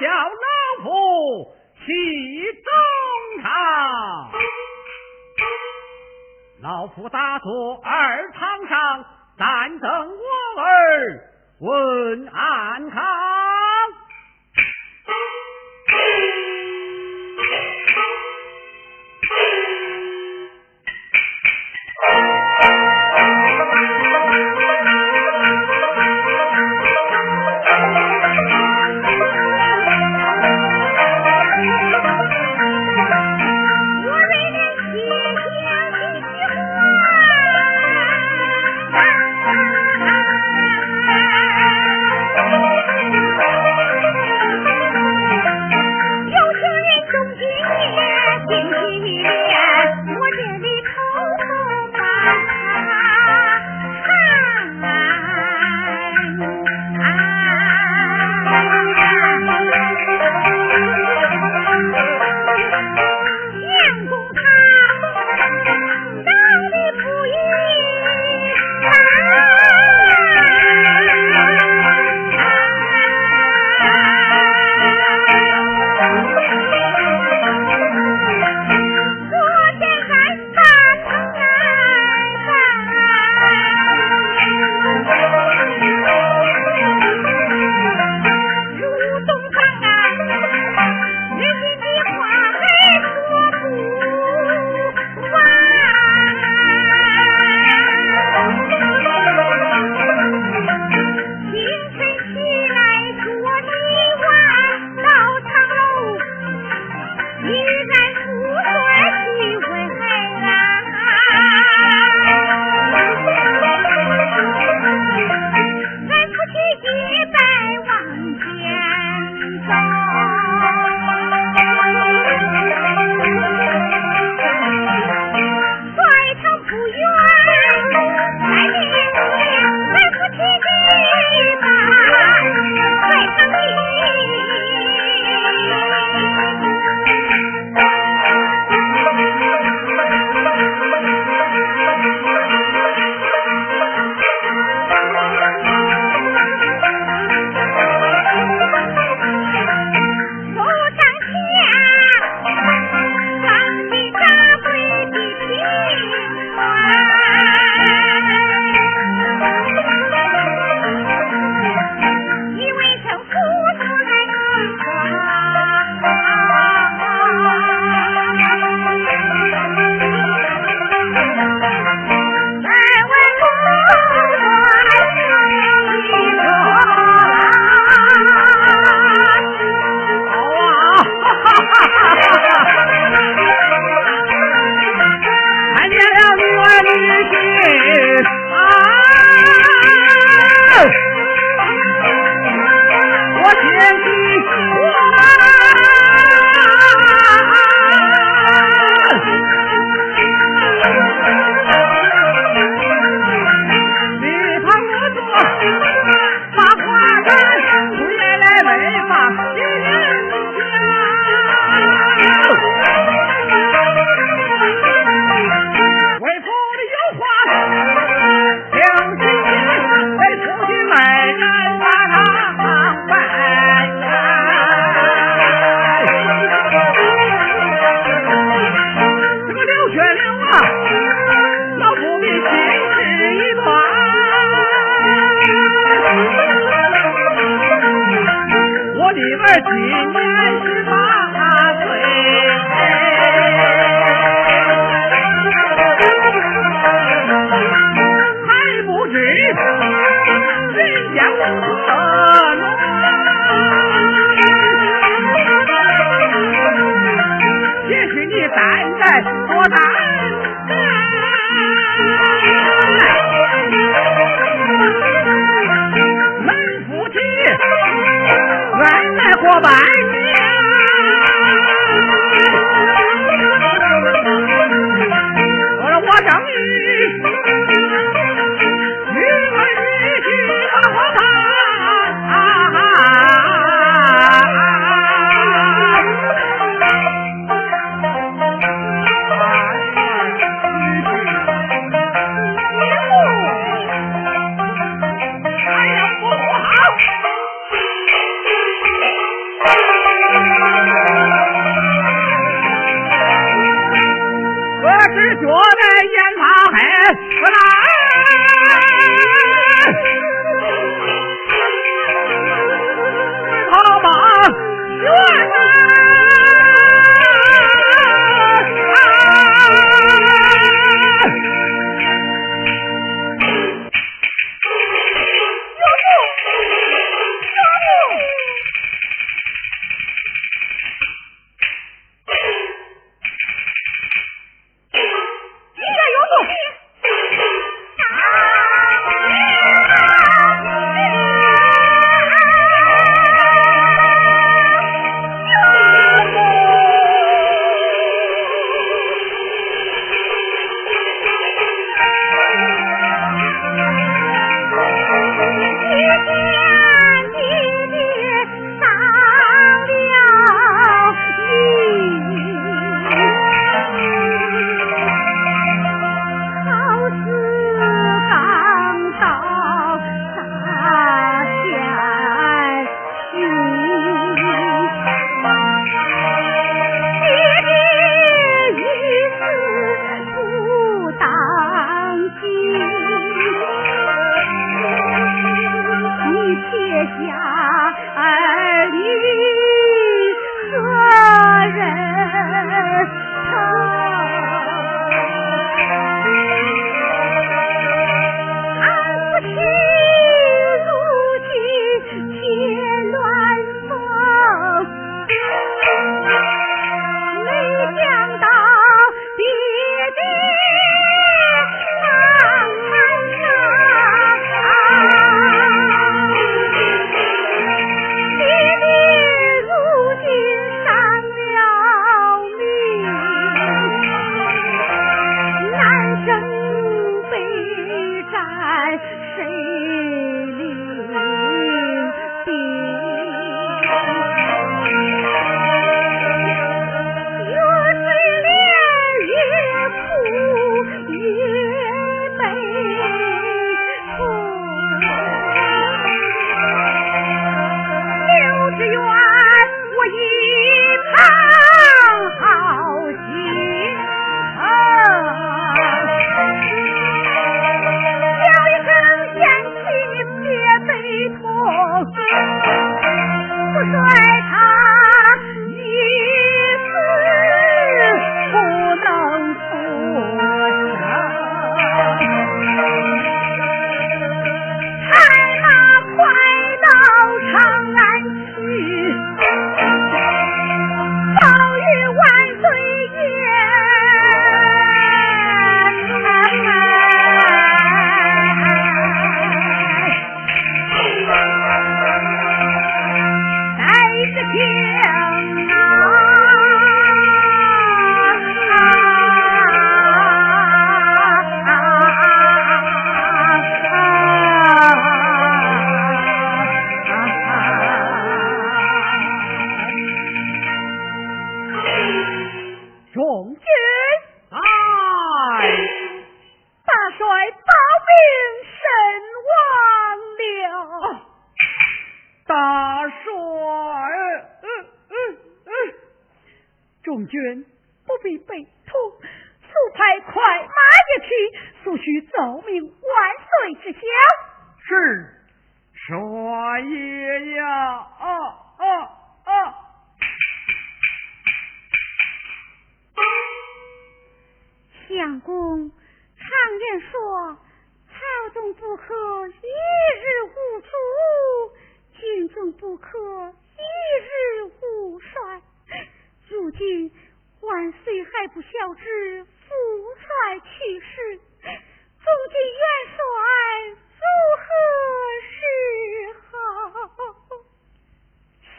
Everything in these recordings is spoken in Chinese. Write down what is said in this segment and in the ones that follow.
叫老夫起中堂，老夫打坐二堂上，但等我儿问安康。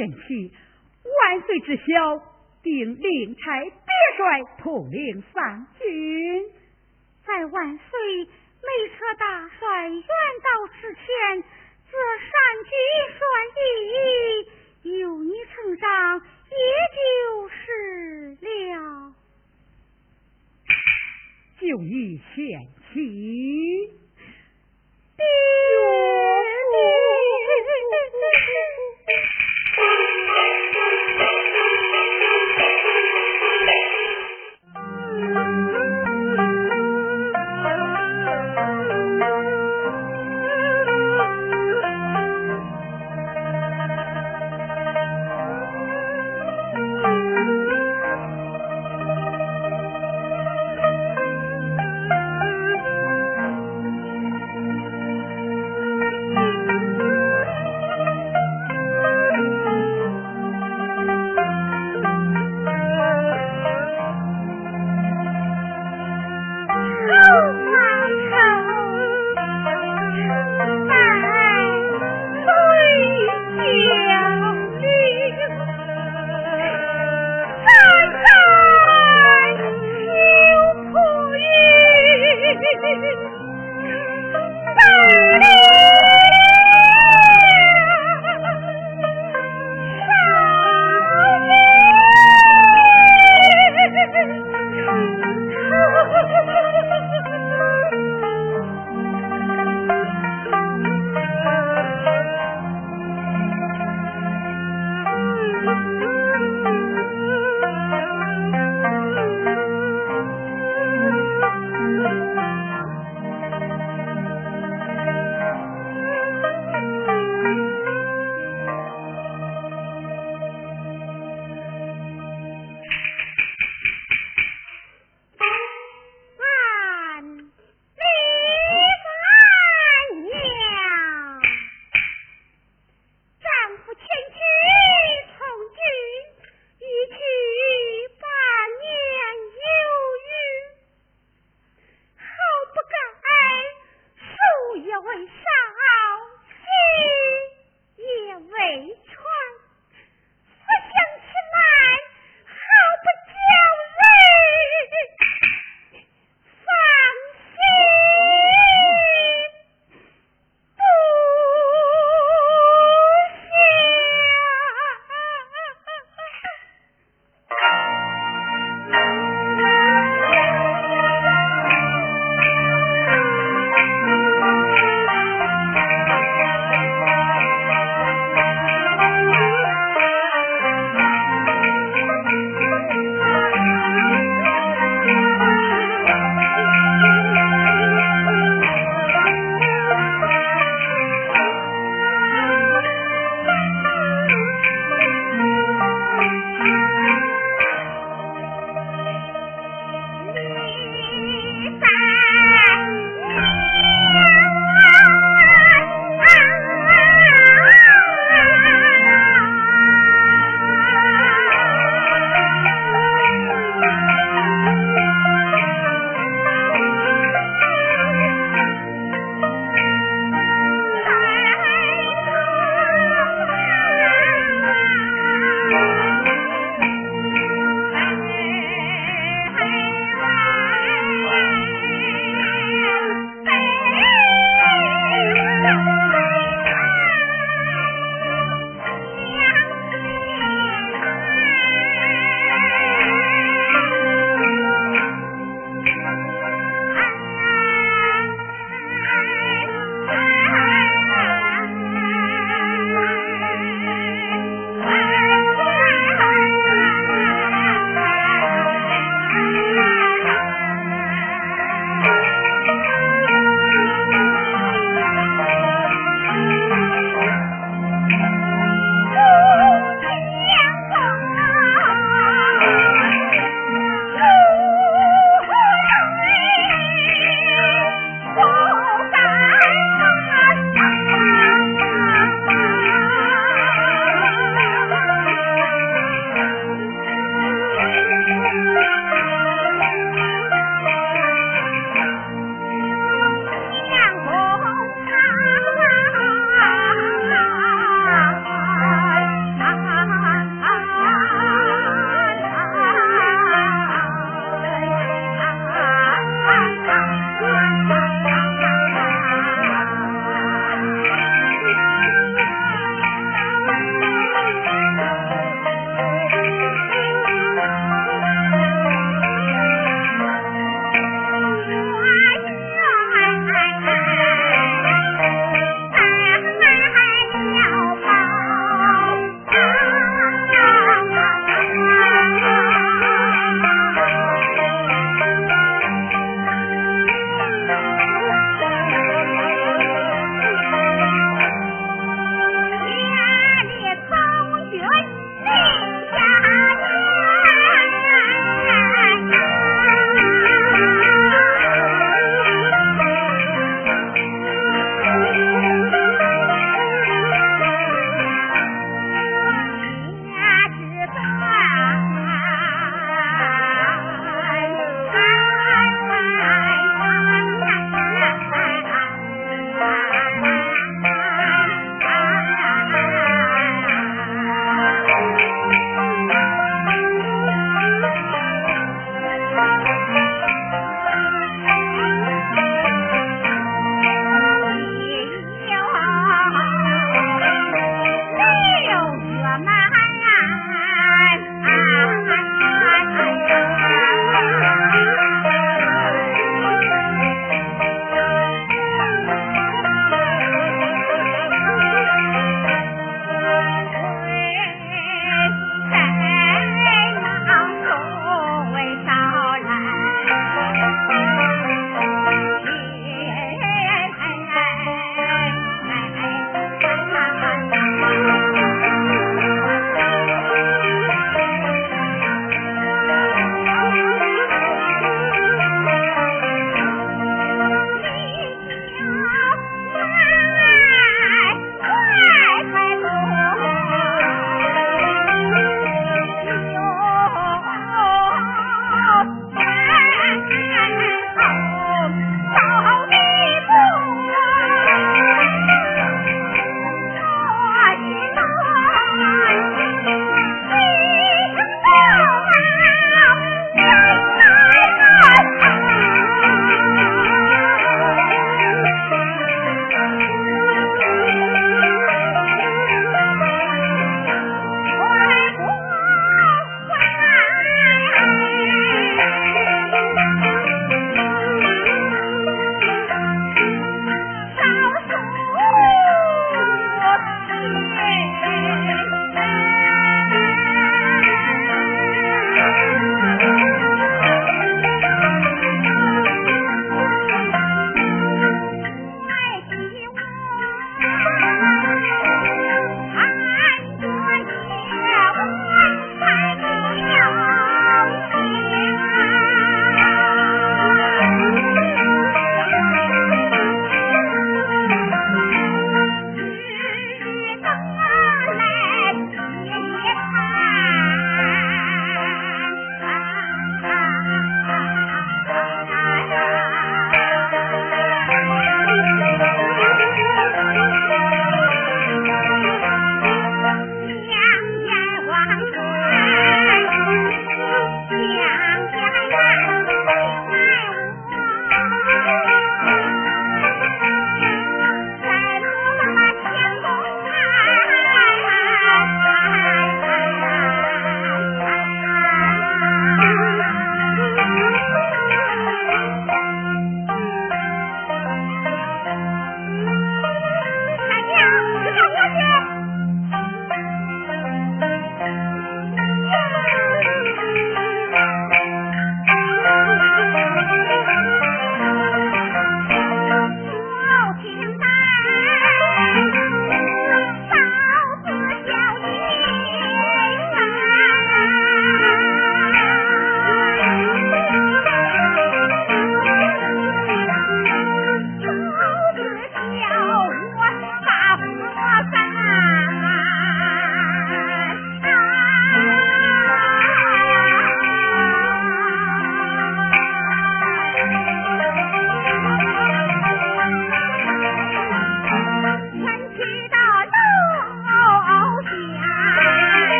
贤妻，万岁知晓，定令差别帅统领三军，在万岁没可大帅远朝之前，自单举算第一，有你承上，也就是了。就你贤妻。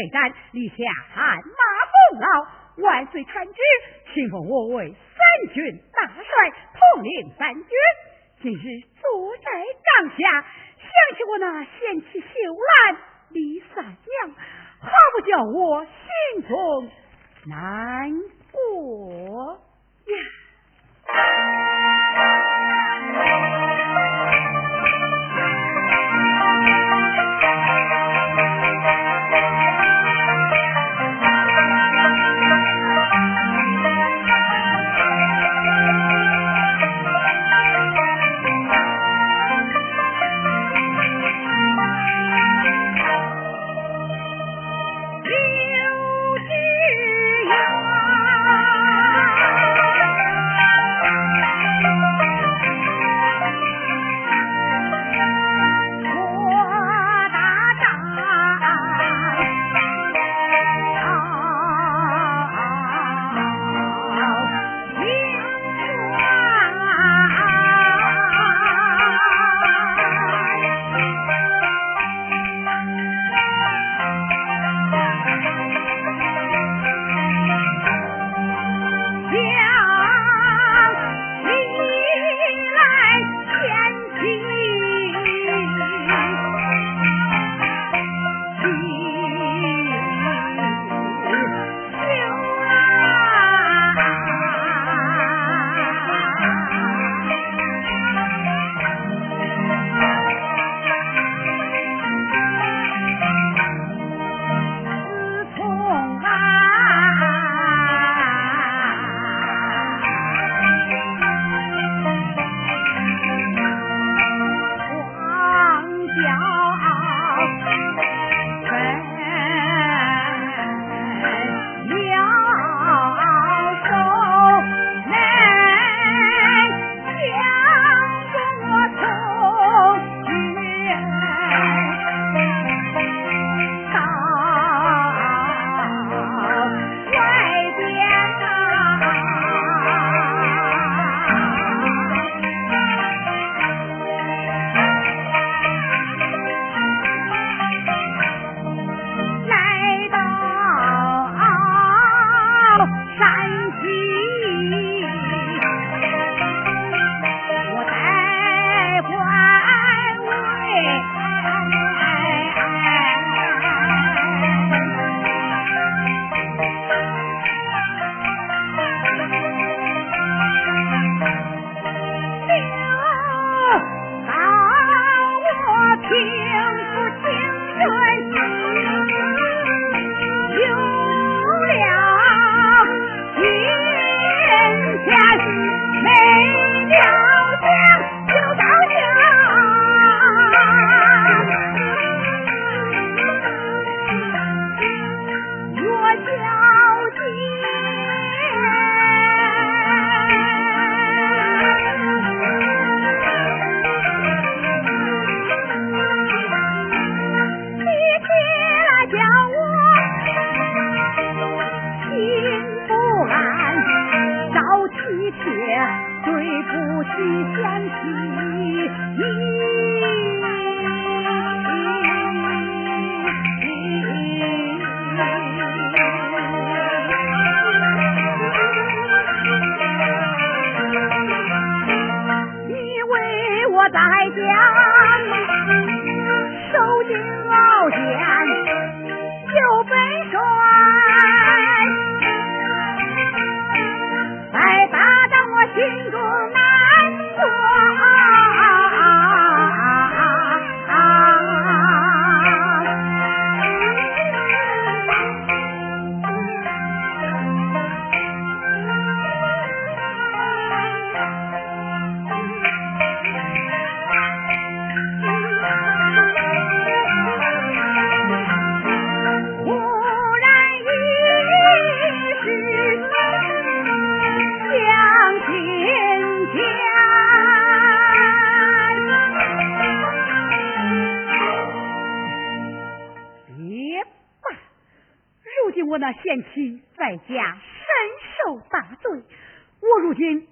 南征北战，立下汗马功劳。万岁参军，请封我为三军大帅，统领三军。今日坐在帐下，想起我那贤妻秀兰李三娘，好不叫我心中难过呀。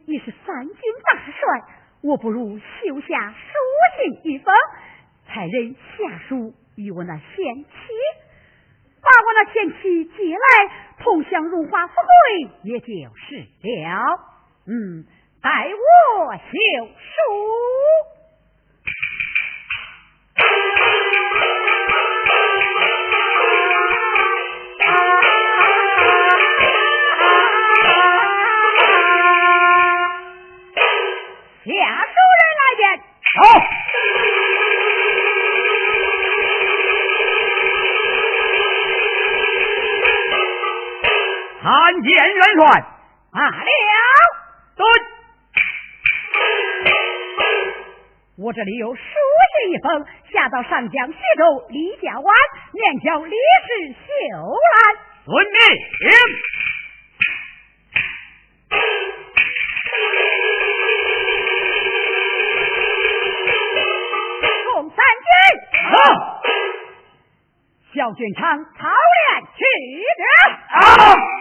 你是三军大帅，我不如修下书信一封，才人下书与我那贤妻，把我那贤妻接来，同享荣华富贵，也就是了。嗯，待我修书。参见元帅。罢了，对，我这里有书信一封，下到上江徐州李家湾，面交李氏秀兰。遵命。小军长操练去者。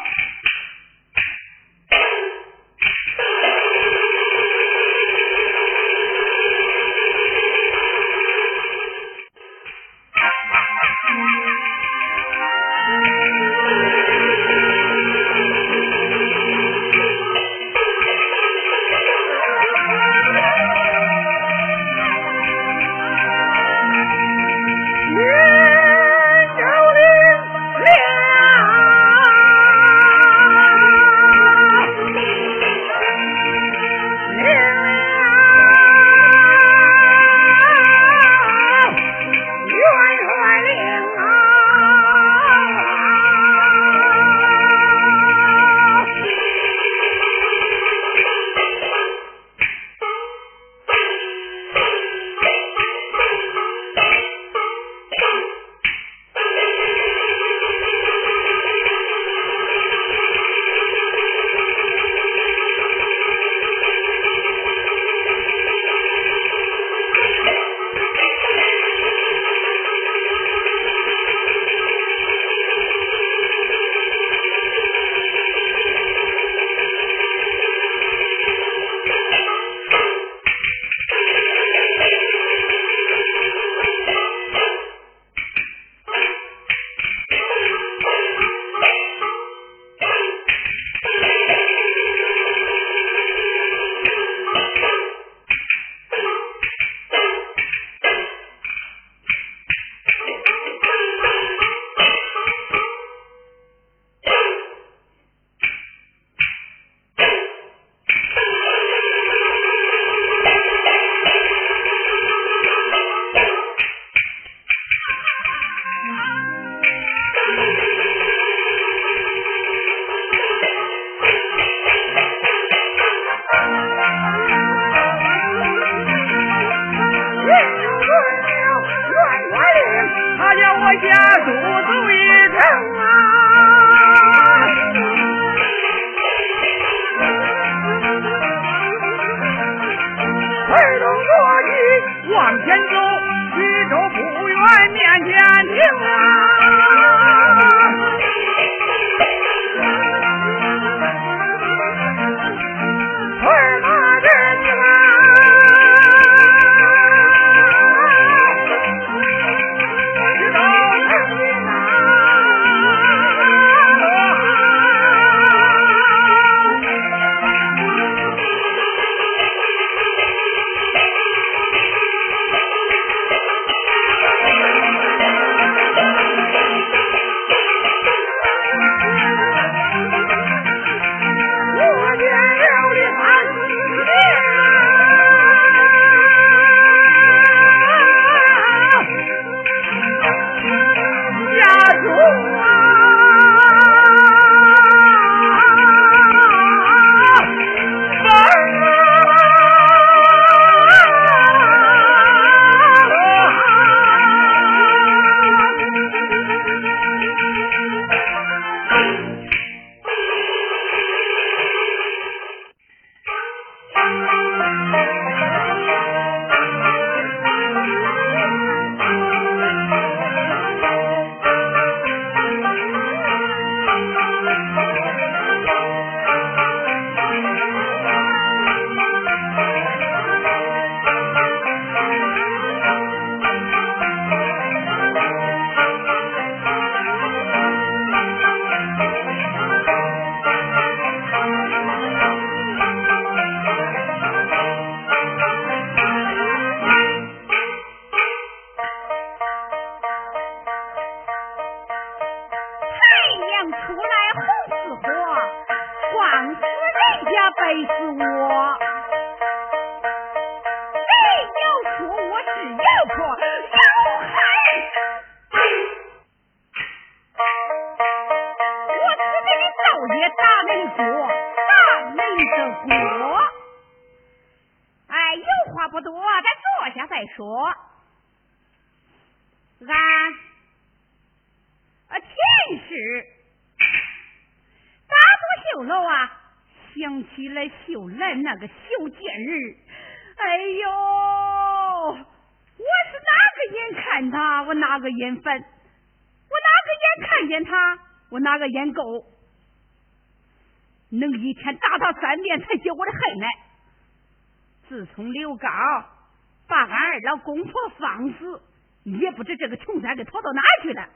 不知这个穷三给逃到哪去了，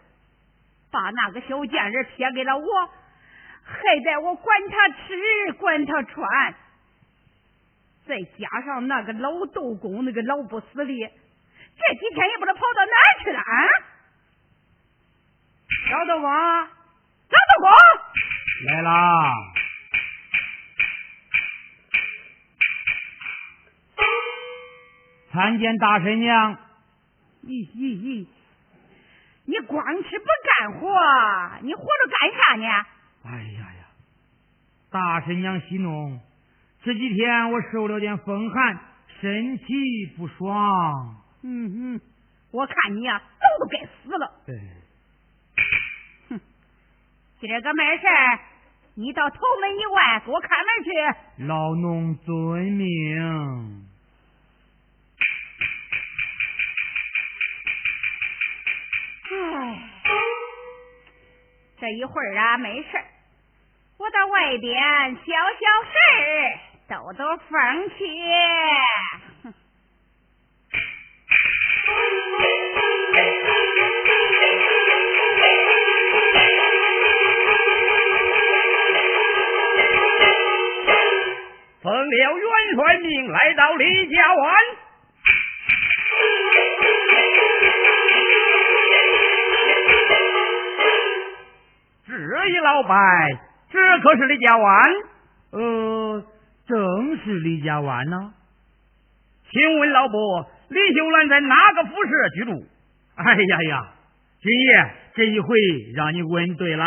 把那个小贱人撇给了我，还得我管他吃管他穿，再加上那个老豆公那个老不死的，这几天也不知道跑到哪去了啊！老豆公，老豆公来啦！参见大神娘。咦咦咦！你光吃不干活，你活着干啥呢？哎呀呀！大神娘息怒，这几天我受了点风寒，身体不爽。嗯嗯，我看你呀，早都该死了。对。哼，今儿个没事你到头门以外给我看门去。老农遵命。这一会儿啊，没事我到外边消消事兜兜风去。奉了元帅命，来到李家湾。这一老拜，这可是李家湾？呃，正是李家湾呢。请问老伯，李秀兰在哪个府舍居住？哎呀呀，军爷，这一回让你问对了，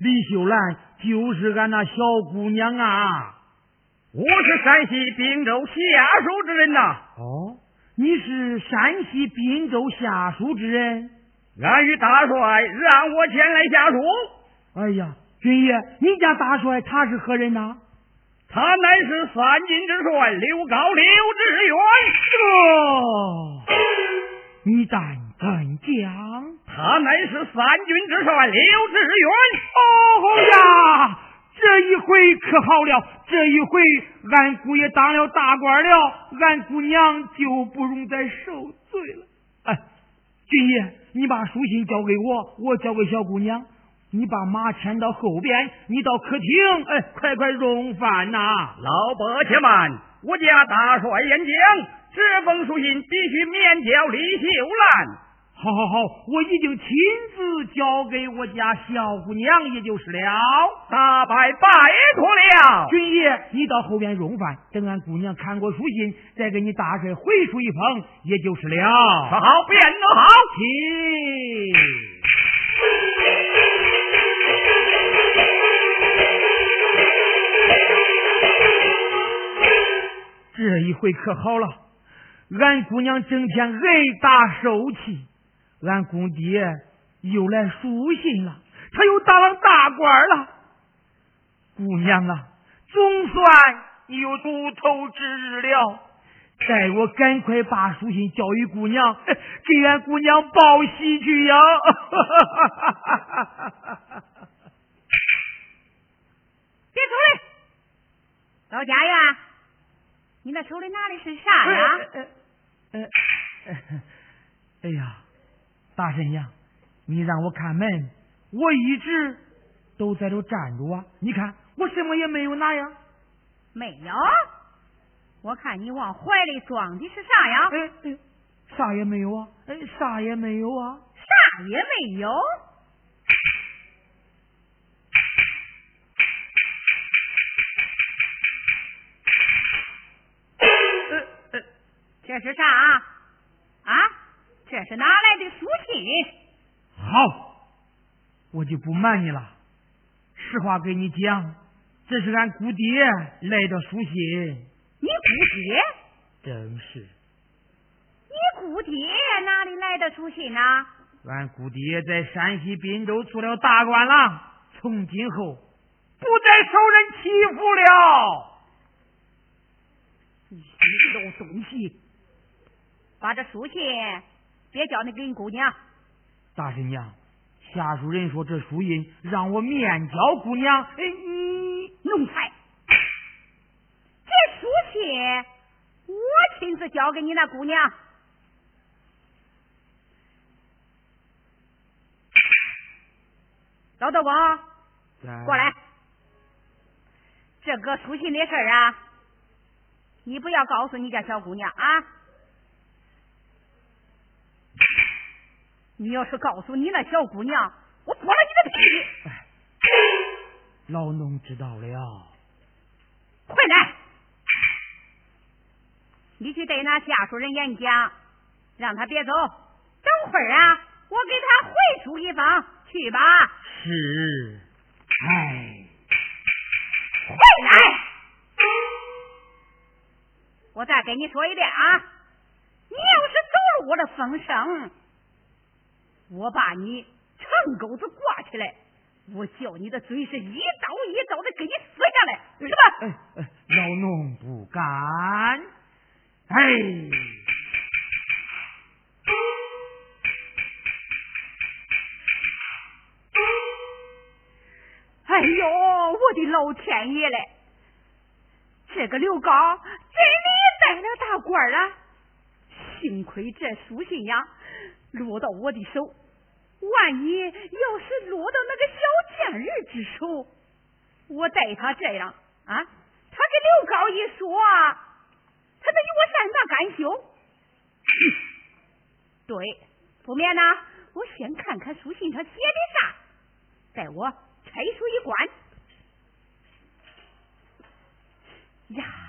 李秀兰就是俺那小姑娘啊。我是山西滨州下属之人呐。哦，你是山西滨州下属之人？俺与大帅让我前来下属。哎呀，军爷，你家大帅他是何人呐？他乃是三军之帅刘高刘志远。哦，你胆敢讲？他乃是三军之帅刘志远。哦呀，这一回可好了，这一回俺姑爷当了大官了，俺姑娘就不用再受罪了。哎，军爷，你把书信交给我，我交给小姑娘。你把马牵到后边，你到客厅，哎，快快用饭呐！老伯且慢，我家大帅演讲，这封书信必须免交李秀兰。好好好，我已经亲自交给我家小姑娘，也就是了。大拜拜托了，军爷，你到后边用饭，等俺姑娘看过书信，再给你大帅回书一封，也就是了。好，便都好，请。这一回可好了，俺姑娘整天挨打受气，俺公爹又来书信了，他又当了大官了。姑娘啊，总算你有出头之日了，待我赶快把书信交与姑娘，给俺姑娘报喜去呀！别出来，到家呀。你那手里拿的是啥呀？呃，哎呀，大神娘，你让我看门，我一直都在这站着啊！你看，我什么也没有拿呀。没有？我看你往怀里装的是啥呀？哎，啥也没有啊！哎，啥也没有啊！啥也没有。这是啥啊？这是哪来的书信？好，我就不瞒你了，实话跟你讲，这是俺姑爹来的书信。你姑爹？正是。你姑爹哪里来的书信呢？俺姑爹在山西滨州做了大官了，从今后不再受人欺负了。你这老东西，把这书信别交那给你姑娘。大婶娘，下属人说这书印让我面交姑娘。哎，你奴才，这书信我亲自交给你那姑娘。老道光，过来。这个书信的事儿啊，你不要告诉你家小姑娘啊。你要是告诉你那小姑娘，我剥了你的皮！老农知道了。快来！你去对那下属人演讲，让他别走。等会儿啊，我给他回书一封，去吧。是。哎，快来！我再跟你说一遍啊，你要是走了我的风声。我把你长钩子挂起来，我叫你的嘴是一刀一刀的给你撕下来，是吧？老农不敢。哎，哎呦，我的老天爷嘞！这个刘刚真的带了大官了，幸亏这书信呀。落到我的手，万一要是落到那个小贱人之手，我待他这样啊，他跟刘高一说，他得与我善罢甘休。对，不免呢，我先看看书信上写的啥，待我拆书一关。呀。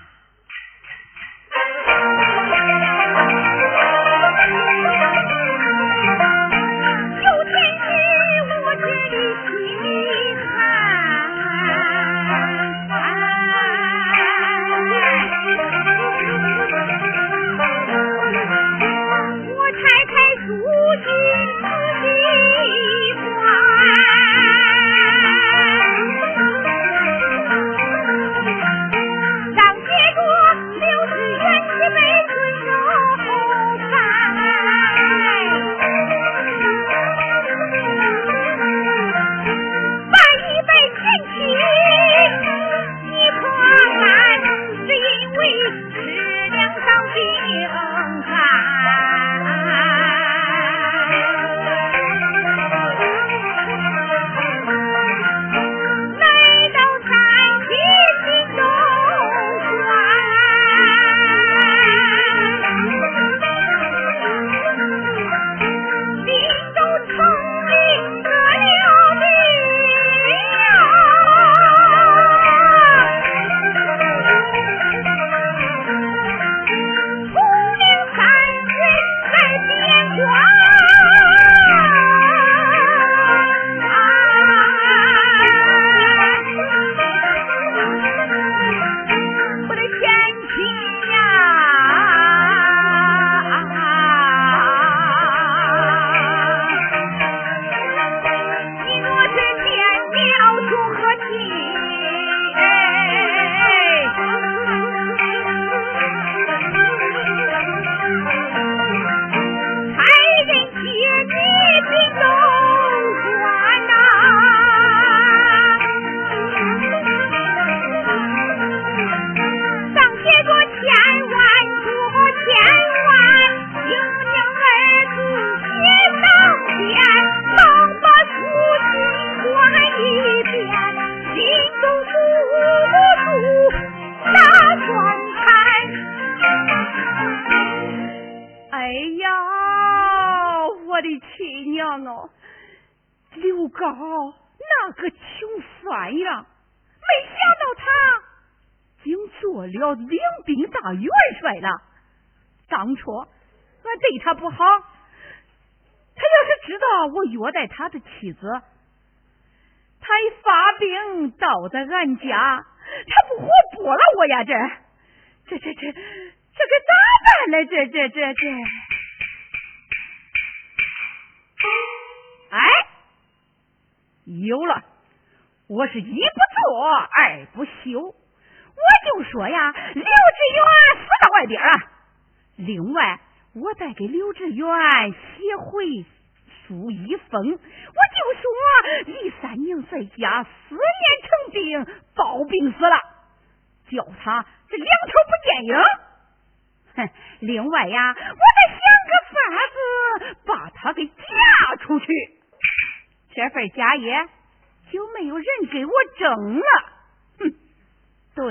妻子，他一发病倒在俺家，他不活剥了我呀！这这这这这可咋办呢？这这这这，哎，有了，我是一不做二不休，我就说呀，刘志远死到外边啊。另外，我再给刘志远写回朱一峰，我就说李三娘在家思念成病，暴病死了，叫他这两头不见影。哼，另外呀，我得想个法子把他给嫁出去，这份家业就没有人给我争了。哼，对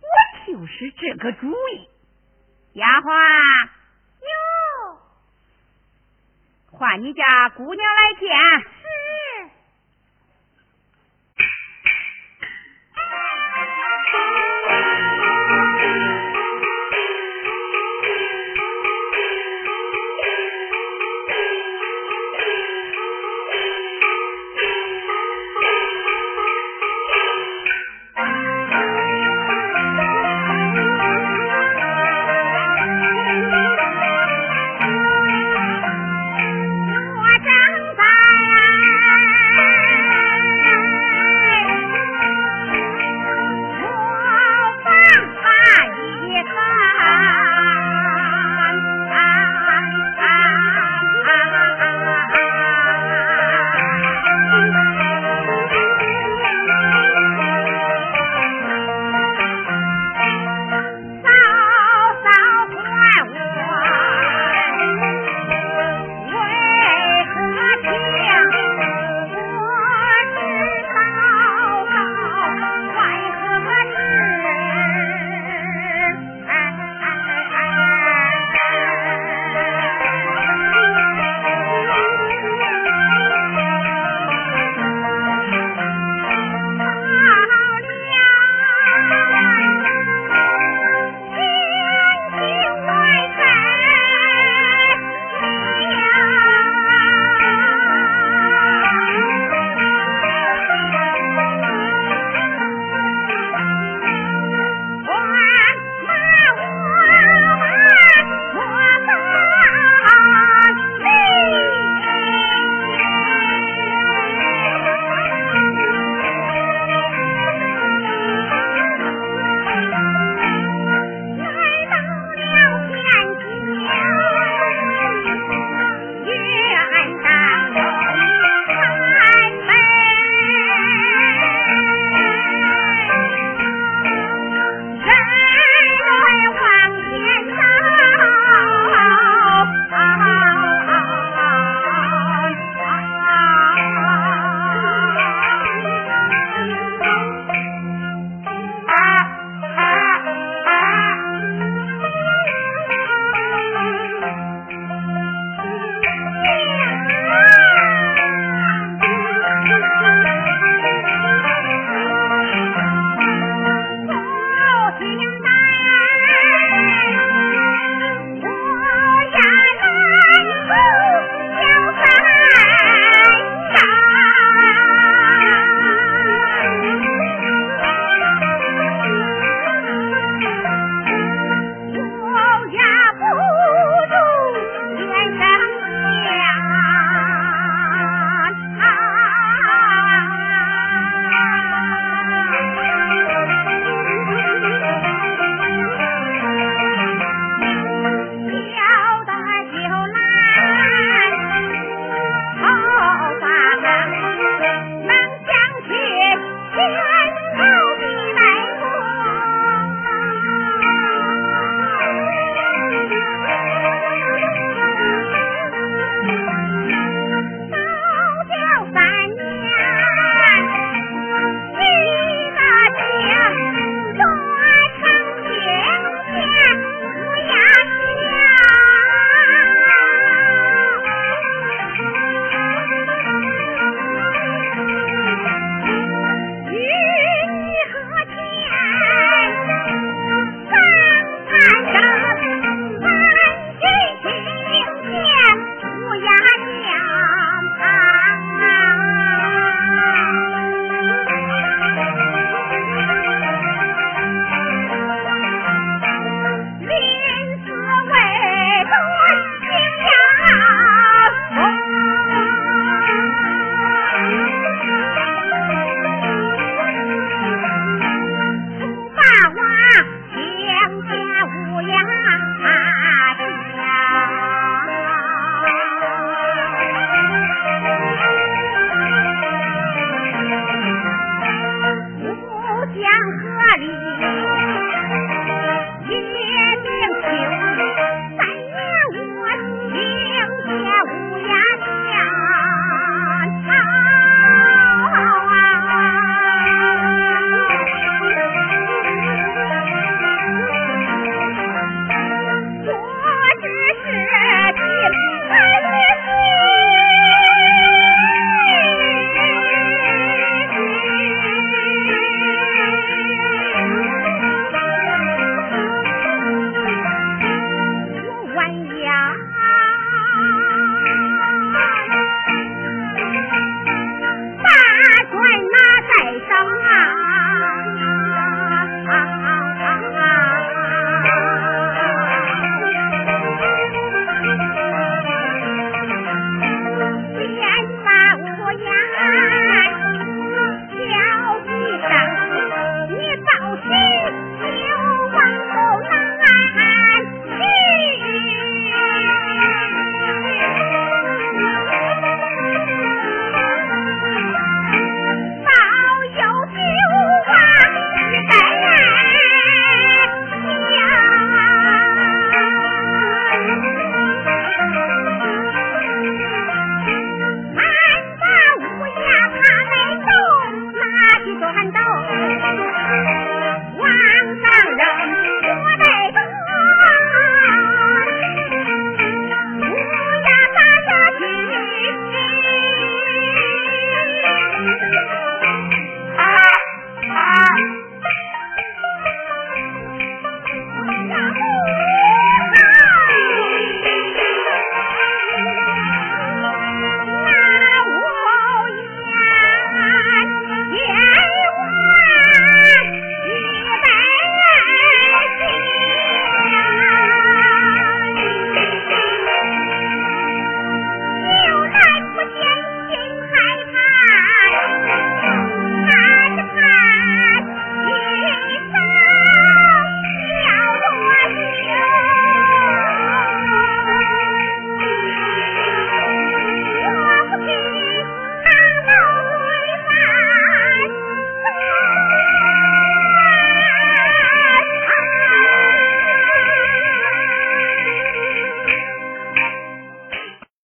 我就是这个主意。丫鬟，哟，唤你家姑娘来见。